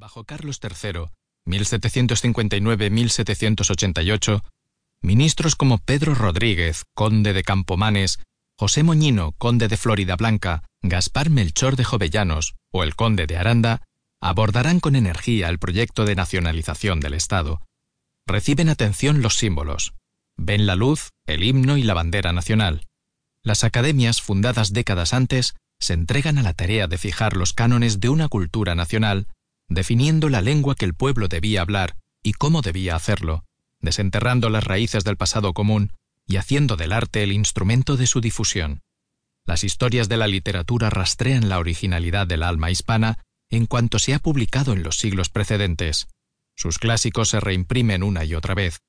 Bajo Carlos III, 1759-1788, ministros como Pedro Rodríguez, conde de Campomanes, José Moñino, conde de Florida Blanca, Gaspar Melchor de Jovellanos o el conde de Aranda abordarán con energía el proyecto de nacionalización del Estado. Reciben atención los símbolos. Ven la luz, el himno y la bandera nacional. Las academias, fundadas décadas antes, se entregan a la tarea de fijar los cánones de una cultura nacional, definiendo la lengua que el pueblo debía hablar y cómo debía hacerlo, desenterrando las raíces del pasado común y haciendo del arte el instrumento de su difusión. Las historias de la literatura rastrean la originalidad del alma hispana en cuanto se ha publicado en los siglos precedentes. Sus clásicos se reimprimen una y otra vez.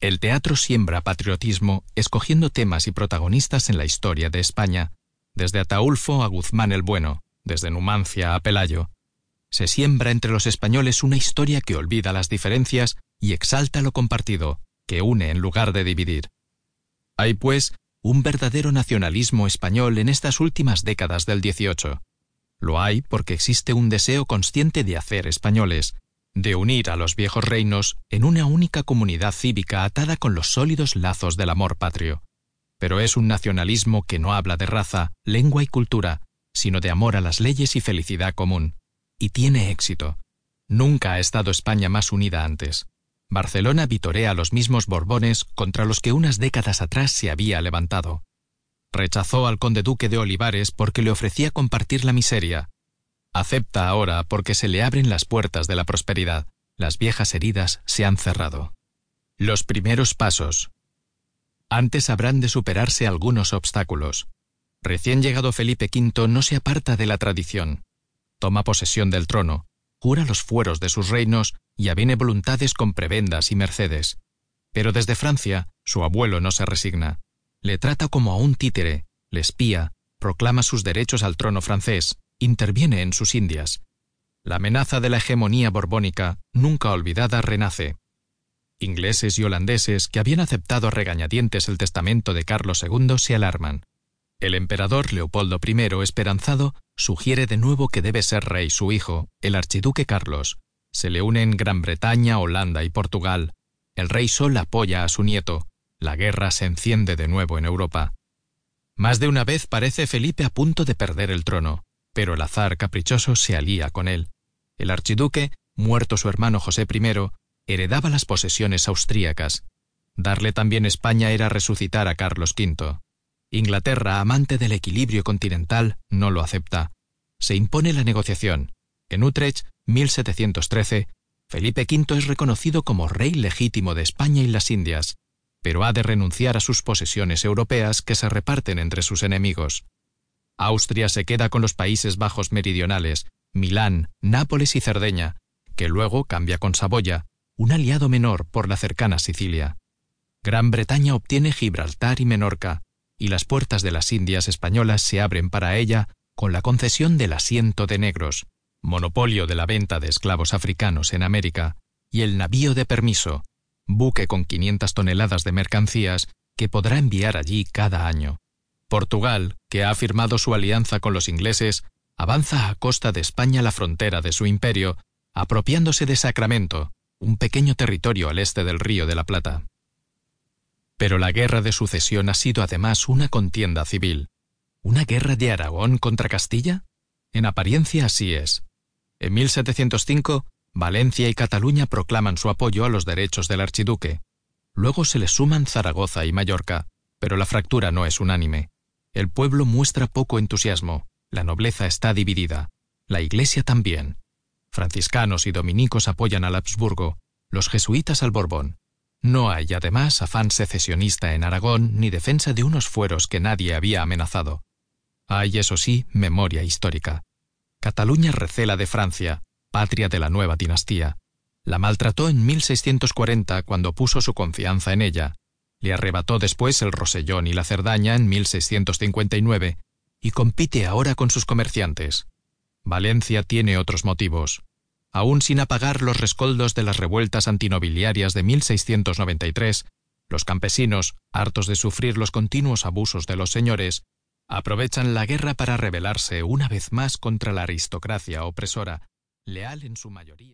El teatro siembra patriotismo escogiendo temas y protagonistas en la historia de España, desde Ataulfo a Guzmán el Bueno, desde Numancia a Pelayo. Se siembra entre los españoles una historia que olvida las diferencias y exalta lo compartido, que une en lugar de dividir. Hay, pues, un verdadero nacionalismo español en estas últimas décadas del XVIII. Lo hay porque existe un deseo consciente de hacer españoles, de unir a los viejos reinos en una única comunidad cívica atada con los sólidos lazos del amor patrio. Pero es un nacionalismo que no habla de raza, lengua y cultura, sino de amor a las leyes y felicidad común. Y tiene éxito. Nunca ha estado España más unida antes. Barcelona vitorea a los mismos Borbones contra los que unas décadas atrás se había levantado. Rechazó al conde duque de Olivares porque le ofrecía compartir la miseria. Acepta ahora porque se le abren las puertas de la prosperidad. Las viejas heridas se han cerrado. Los primeros pasos. Antes habrán de superarse algunos obstáculos. Recién llegado Felipe V no se aparta de la tradición. Toma posesión del trono, jura los fueros de sus reinos y avene voluntades con prebendas y mercedes. Pero desde Francia, su abuelo no se resigna. Le trata como a un títere, le espía, proclama sus derechos al trono francés, interviene en sus Indias. La amenaza de la hegemonía borbónica, nunca olvidada, renace. Ingleses y holandeses que habían aceptado regañadientes el testamento de Carlos II se alarman. El emperador Leopoldo I, esperanzado, sugiere de nuevo que debe ser rey su hijo, el archiduque Carlos, se le unen Gran Bretaña, Holanda y Portugal. El rey Sol apoya a su nieto. La guerra se enciende de nuevo en Europa. Más de una vez parece Felipe a punto de perder el trono, pero el azar caprichoso se alía con él. El archiduque, muerto su hermano José I, heredaba las posesiones austríacas. Darle también España era resucitar a Carlos V. Inglaterra, amante del equilibrio continental, no lo acepta. Se impone la negociación. En Utrecht 1713, Felipe V es reconocido como rey legítimo de España y las Indias, pero ha de renunciar a sus posesiones europeas que se reparten entre sus enemigos. Austria se queda con los Países Bajos meridionales, Milán, Nápoles y Cerdeña, que luego cambia con Saboya, un aliado menor por la cercana Sicilia. Gran Bretaña obtiene Gibraltar y Menorca, y las puertas de las Indias españolas se abren para ella con la concesión del asiento de negros, monopolio de la venta de esclavos africanos en América, y el navío de permiso, buque con 500 toneladas de mercancías que podrá enviar allí cada año. Portugal, que ha firmado su alianza con los ingleses, avanza a costa de España la frontera de su imperio, apropiándose de Sacramento, un pequeño territorio al este del río de la Plata. Pero la guerra de sucesión ha sido además una contienda civil. ¿Una guerra de Aragón contra Castilla? En apariencia así es. En 1705, Valencia y Cataluña proclaman su apoyo a los derechos del archiduque. Luego se le suman Zaragoza y Mallorca, pero la fractura no es unánime. El pueblo muestra poco entusiasmo, la nobleza está dividida, la Iglesia también. Franciscanos y dominicos apoyan al Habsburgo, los jesuitas al Borbón. No hay, además, afán secesionista en Aragón ni defensa de unos fueros que nadie había amenazado. Hay, eso sí, memoria histórica. Cataluña recela de Francia, patria de la nueva dinastía. La maltrató en 1640 cuando puso su confianza en ella. Le arrebató después el Rosellón y la Cerdaña en 1659 y compite ahora con sus comerciantes. Valencia tiene otros motivos. Aún sin apagar los rescoldos de las revueltas antinobiliarias de 1693, los campesinos, hartos de sufrir los continuos abusos de los señores, aprovechan la guerra para rebelarse una vez más contra la aristocracia opresora, leal en su mayoría.